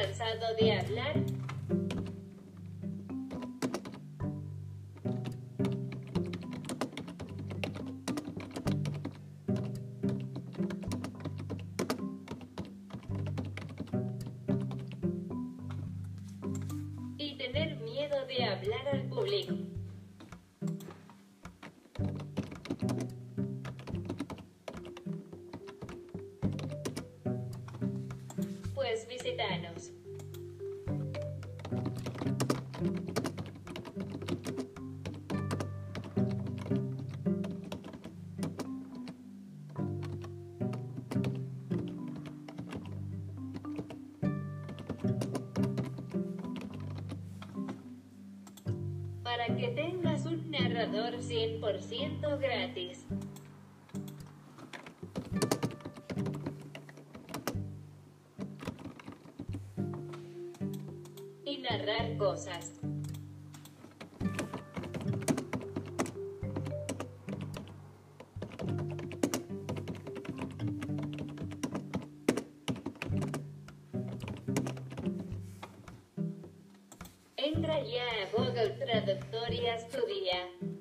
cansado de hablar? Y tener miedo de hablar al público. Pues. Para que tengas un narrador 100% gratis. Cosas. Entra ya a Google Traductor y estudia.